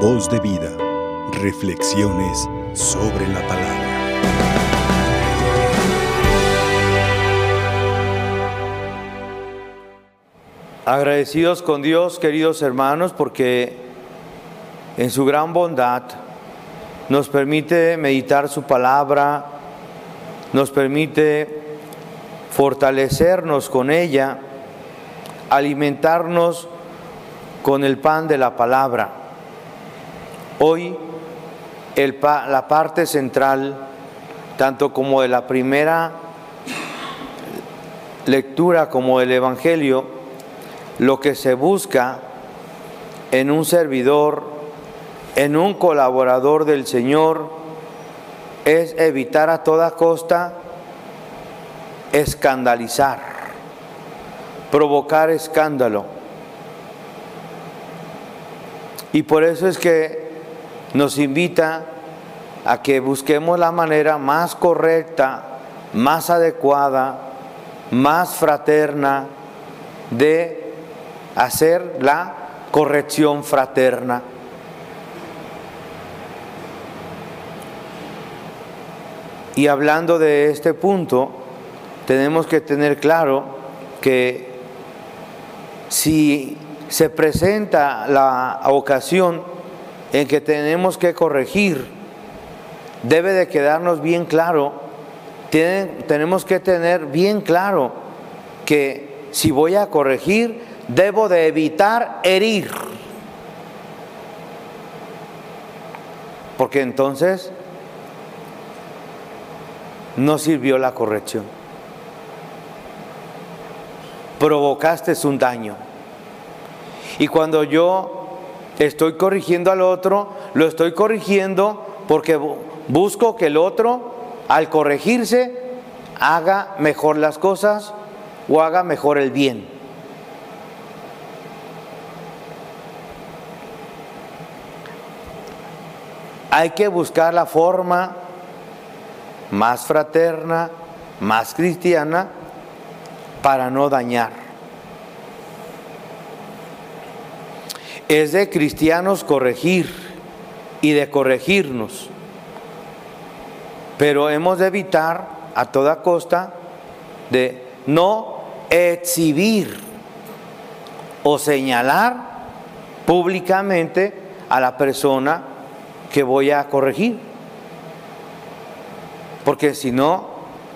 Voz de vida. Reflexiones sobre la palabra. Agradecidos con Dios, queridos hermanos, porque en su gran bondad nos permite meditar su palabra, nos permite fortalecernos con ella, alimentarnos con el pan de la palabra. Hoy la parte central, tanto como de la primera lectura como del Evangelio, lo que se busca en un servidor, en un colaborador del Señor, es evitar a toda costa escandalizar, provocar escándalo. Y por eso es que nos invita a que busquemos la manera más correcta, más adecuada, más fraterna de hacer la corrección fraterna. Y hablando de este punto, tenemos que tener claro que si se presenta la ocasión en que tenemos que corregir, debe de quedarnos bien claro, tenemos que tener bien claro que si voy a corregir, debo de evitar herir. Porque entonces no sirvió la corrección provocaste un daño. Y cuando yo estoy corrigiendo al otro, lo estoy corrigiendo porque busco que el otro, al corregirse, haga mejor las cosas o haga mejor el bien. Hay que buscar la forma más fraterna, más cristiana para no dañar. Es de cristianos corregir y de corregirnos, pero hemos de evitar a toda costa de no exhibir o señalar públicamente a la persona que voy a corregir. Porque si no,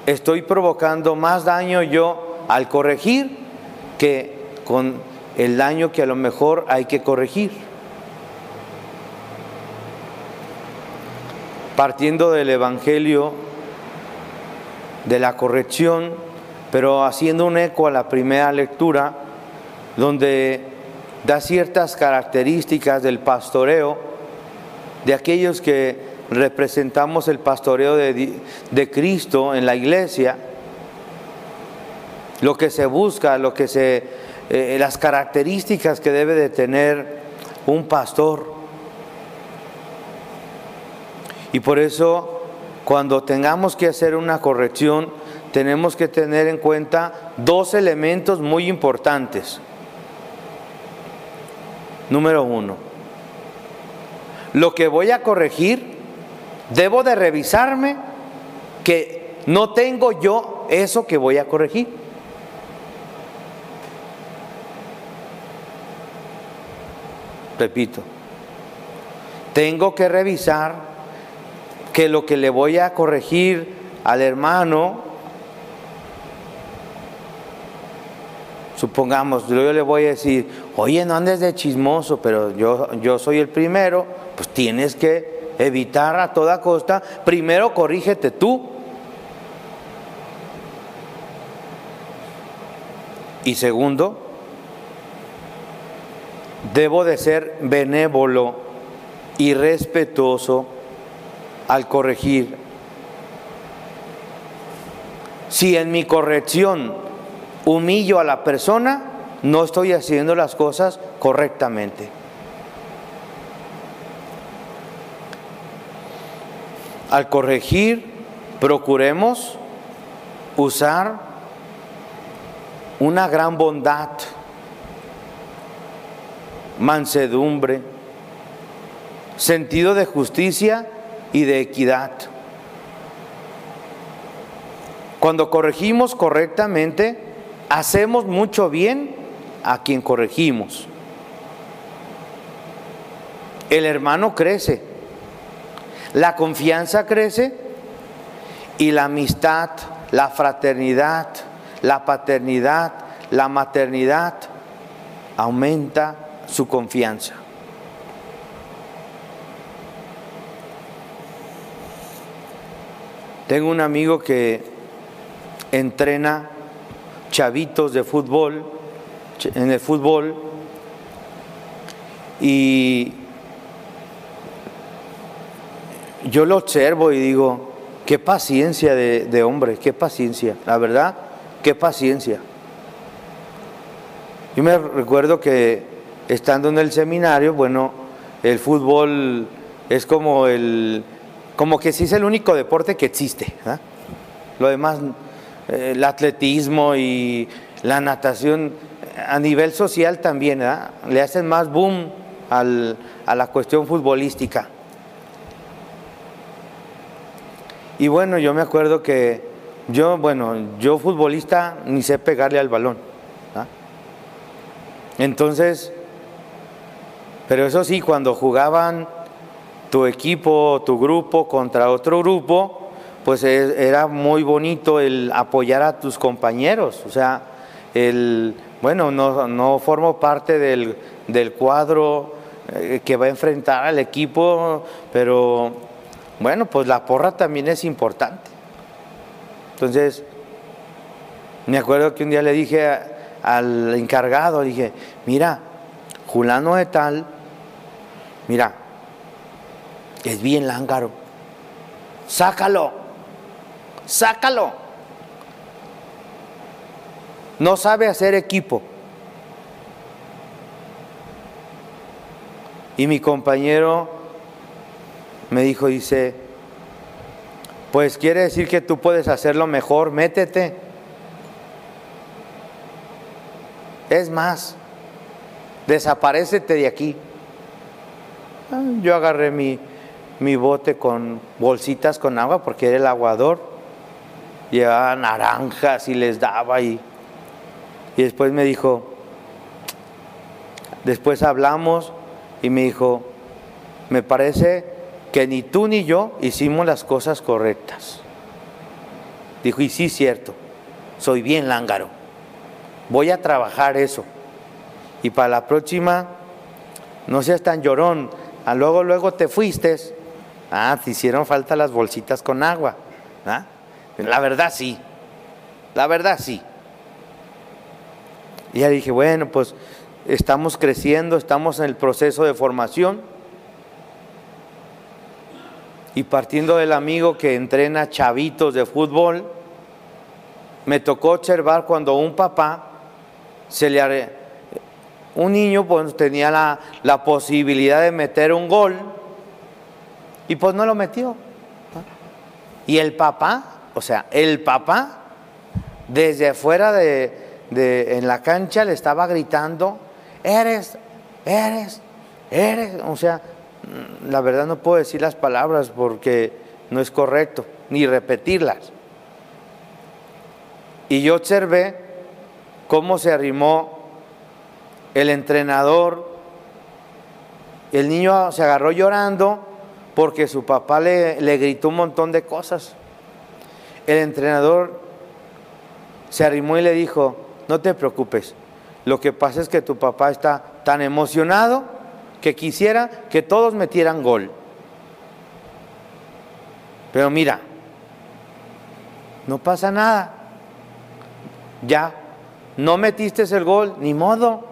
estoy provocando más daño yo al corregir que con el daño que a lo mejor hay que corregir. Partiendo del Evangelio de la corrección, pero haciendo un eco a la primera lectura, donde da ciertas características del pastoreo, de aquellos que representamos el pastoreo de, de Cristo en la iglesia, lo que se busca, lo que se, eh, las características que debe de tener un pastor. Y por eso, cuando tengamos que hacer una corrección, tenemos que tener en cuenta dos elementos muy importantes. Número uno, lo que voy a corregir, debo de revisarme que no tengo yo eso que voy a corregir. Repito, tengo que revisar que lo que le voy a corregir al hermano, supongamos, yo le voy a decir, oye, no andes de chismoso, pero yo, yo soy el primero, pues tienes que evitar a toda costa, primero corrígete tú. Y segundo, Debo de ser benévolo y respetuoso al corregir. Si en mi corrección humillo a la persona, no estoy haciendo las cosas correctamente. Al corregir, procuremos usar una gran bondad mansedumbre, sentido de justicia y de equidad. Cuando corregimos correctamente, hacemos mucho bien a quien corregimos. El hermano crece, la confianza crece y la amistad, la fraternidad, la paternidad, la maternidad aumenta su confianza. Tengo un amigo que entrena chavitos de fútbol, en el fútbol, y yo lo observo y digo, qué paciencia de, de hombre, qué paciencia, la verdad, qué paciencia. Yo me recuerdo que estando en el seminario, bueno, el fútbol es como el como que sí es el único deporte que existe. Lo demás, eh, el atletismo y la natación a nivel social también, le hacen más boom a la cuestión futbolística. Y bueno, yo me acuerdo que yo, bueno, yo futbolista ni sé pegarle al balón. Entonces, pero eso sí, cuando jugaban tu equipo, tu grupo contra otro grupo, pues era muy bonito el apoyar a tus compañeros. O sea, el, bueno, no, formo parte del, cuadro eh, que va a enfrentar al equipo, pero bueno, pues la porra también es importante. Entonces, me acuerdo que un día le dije al encargado, dije, mira, Julano de tal, mira, es bien lángaro. Sácalo, sácalo. No sabe hacer equipo. Y mi compañero me dijo, dice, pues quiere decir que tú puedes hacerlo mejor, métete. Es más, desaparecete de aquí. Ah, yo agarré mi, mi bote con bolsitas con agua porque era el aguador. Llevaba naranjas y les daba y, y después me dijo, después hablamos y me dijo, me parece que ni tú ni yo hicimos las cosas correctas. Dijo, y sí, cierto, soy bien lángaro. Voy a trabajar eso. Y para la próxima, no seas tan llorón. A luego, luego te fuiste Ah, te hicieron falta las bolsitas con agua. ¿ah? La verdad sí. La verdad sí. Y ya dije, bueno, pues estamos creciendo, estamos en el proceso de formación. Y partiendo del amigo que entrena chavitos de fútbol, me tocó observar cuando un papá se le un niño pues, tenía la, la posibilidad de meter un gol y pues no lo metió. Y el papá, o sea, el papá, desde afuera de, en la cancha le estaba gritando, eres, eres, eres. O sea, la verdad no puedo decir las palabras porque no es correcto, ni repetirlas. Y yo observé cómo se arrimó el entrenador, el niño se agarró llorando porque su papá le, le gritó un montón de cosas. El entrenador se arrimó y le dijo, no te preocupes, lo que pasa es que tu papá está tan emocionado que quisiera que todos metieran gol. Pero mira, no pasa nada. Ya, no metiste el gol, ni modo.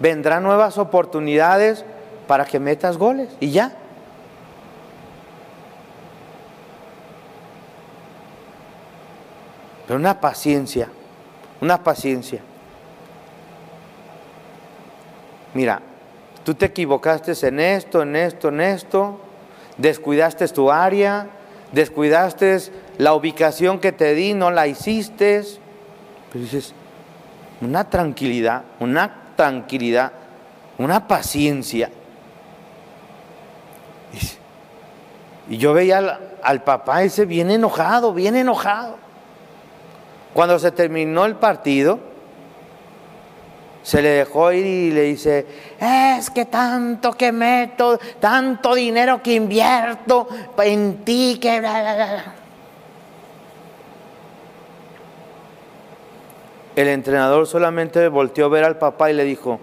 Vendrán nuevas oportunidades para que metas goles y ya. pero una paciencia, una paciencia. Mira, tú te equivocaste en esto, en esto, en esto, descuidaste tu área, descuidaste la ubicación que te di, no la hiciste. Pero dices, una tranquilidad, una tranquilidad, una paciencia. Y yo veía al, al papá ese bien enojado, bien enojado. Cuando se terminó el partido, se le dejó ir y le dice, es que tanto que meto, tanto dinero que invierto en ti, que... El entrenador solamente volteó a ver al papá y le dijo,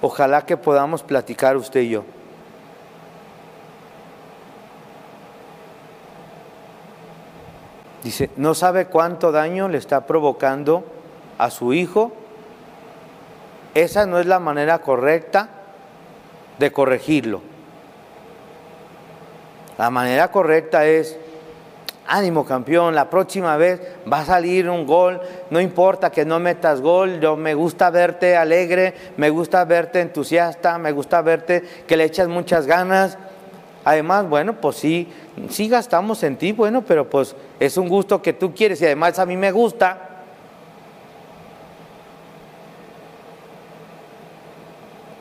ojalá que podamos platicar usted y yo. Dice, no sabe cuánto daño le está provocando a su hijo. Esa no es la manera correcta de corregirlo. La manera correcta es, ánimo campeón, la próxima vez va a salir un gol, no importa que no metas gol, yo me gusta verte alegre, me gusta verte entusiasta, me gusta verte que le echas muchas ganas. Además, bueno, pues sí, sí gastamos en ti, bueno, pero pues es un gusto que tú quieres y además a mí me gusta.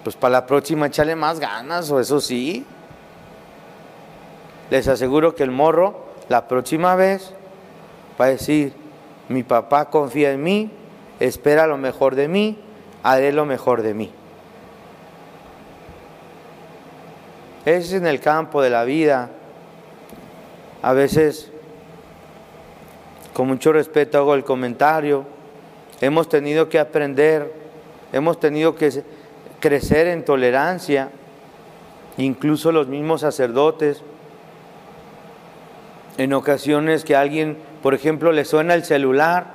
Pues para la próxima échale más ganas, o eso sí. Les aseguro que el morro, la próxima vez, va a decir, mi papá confía en mí, espera lo mejor de mí, haré lo mejor de mí. Es en el campo de la vida. A veces, con mucho respeto hago el comentario, hemos tenido que aprender, hemos tenido que crecer en tolerancia, incluso los mismos sacerdotes. En ocasiones que alguien, por ejemplo, le suena el celular,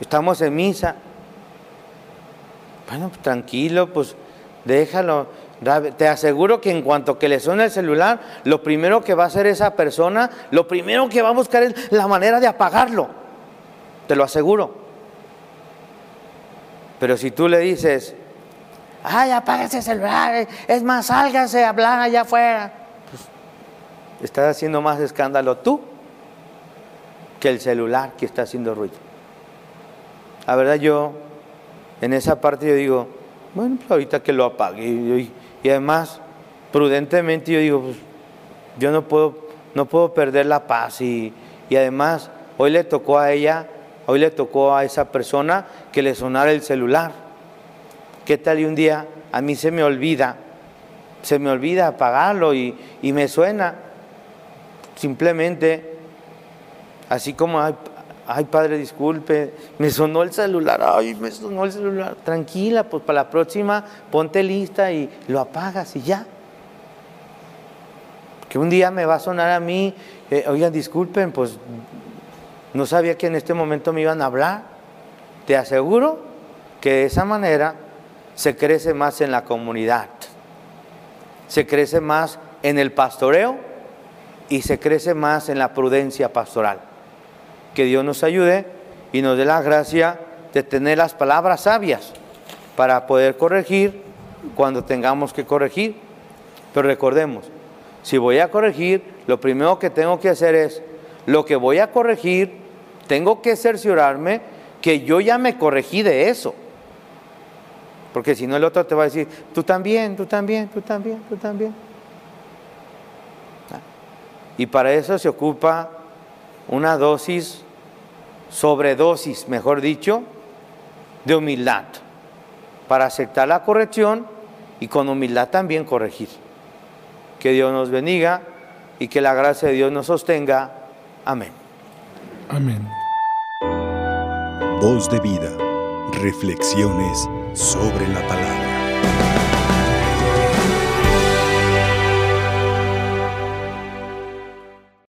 estamos en misa. Bueno, tranquilo, pues déjalo. Te aseguro que en cuanto que le suene el celular, lo primero que va a hacer esa persona, lo primero que va a buscar es la manera de apagarlo. Te lo aseguro. Pero si tú le dices, ay, apaga ese celular, es más, sálgase a hablar allá afuera, pues, estás haciendo más escándalo tú que el celular que está haciendo ruido. La verdad yo, en esa parte yo digo, bueno, pues ahorita que lo apague. Y, además, prudentemente yo digo, pues, yo no puedo, no puedo perder la paz. Y, y además, hoy le tocó a ella, hoy le tocó a esa persona que le sonara el celular. ¿Qué tal y un día a mí se me olvida, se me olvida apagarlo y, y me suena? Simplemente, así como hay, ay padre, disculpe, me sonó el celular, ay, me sonó el celular, tranquila, pues para la próxima ponte lista y lo apagas y ya. Que un día me va a sonar a mí, eh, oigan, disculpen, pues no sabía que en este momento me iban a hablar. Te aseguro que de esa manera se crece más en la comunidad, se crece más en el pastoreo y se crece más en la prudencia pastoral que Dios nos ayude y nos dé la gracia de tener las palabras sabias para poder corregir cuando tengamos que corregir. Pero recordemos, si voy a corregir, lo primero que tengo que hacer es, lo que voy a corregir, tengo que cerciorarme que yo ya me corregí de eso. Porque si no el otro te va a decir, tú también, tú también, tú también, tú también. Y para eso se ocupa una dosis sobredosis, mejor dicho, de humildad, para aceptar la corrección y con humildad también corregir. Que Dios nos bendiga y que la gracia de Dios nos sostenga. Amén. Amén. Voz de vida. Reflexiones sobre la palabra.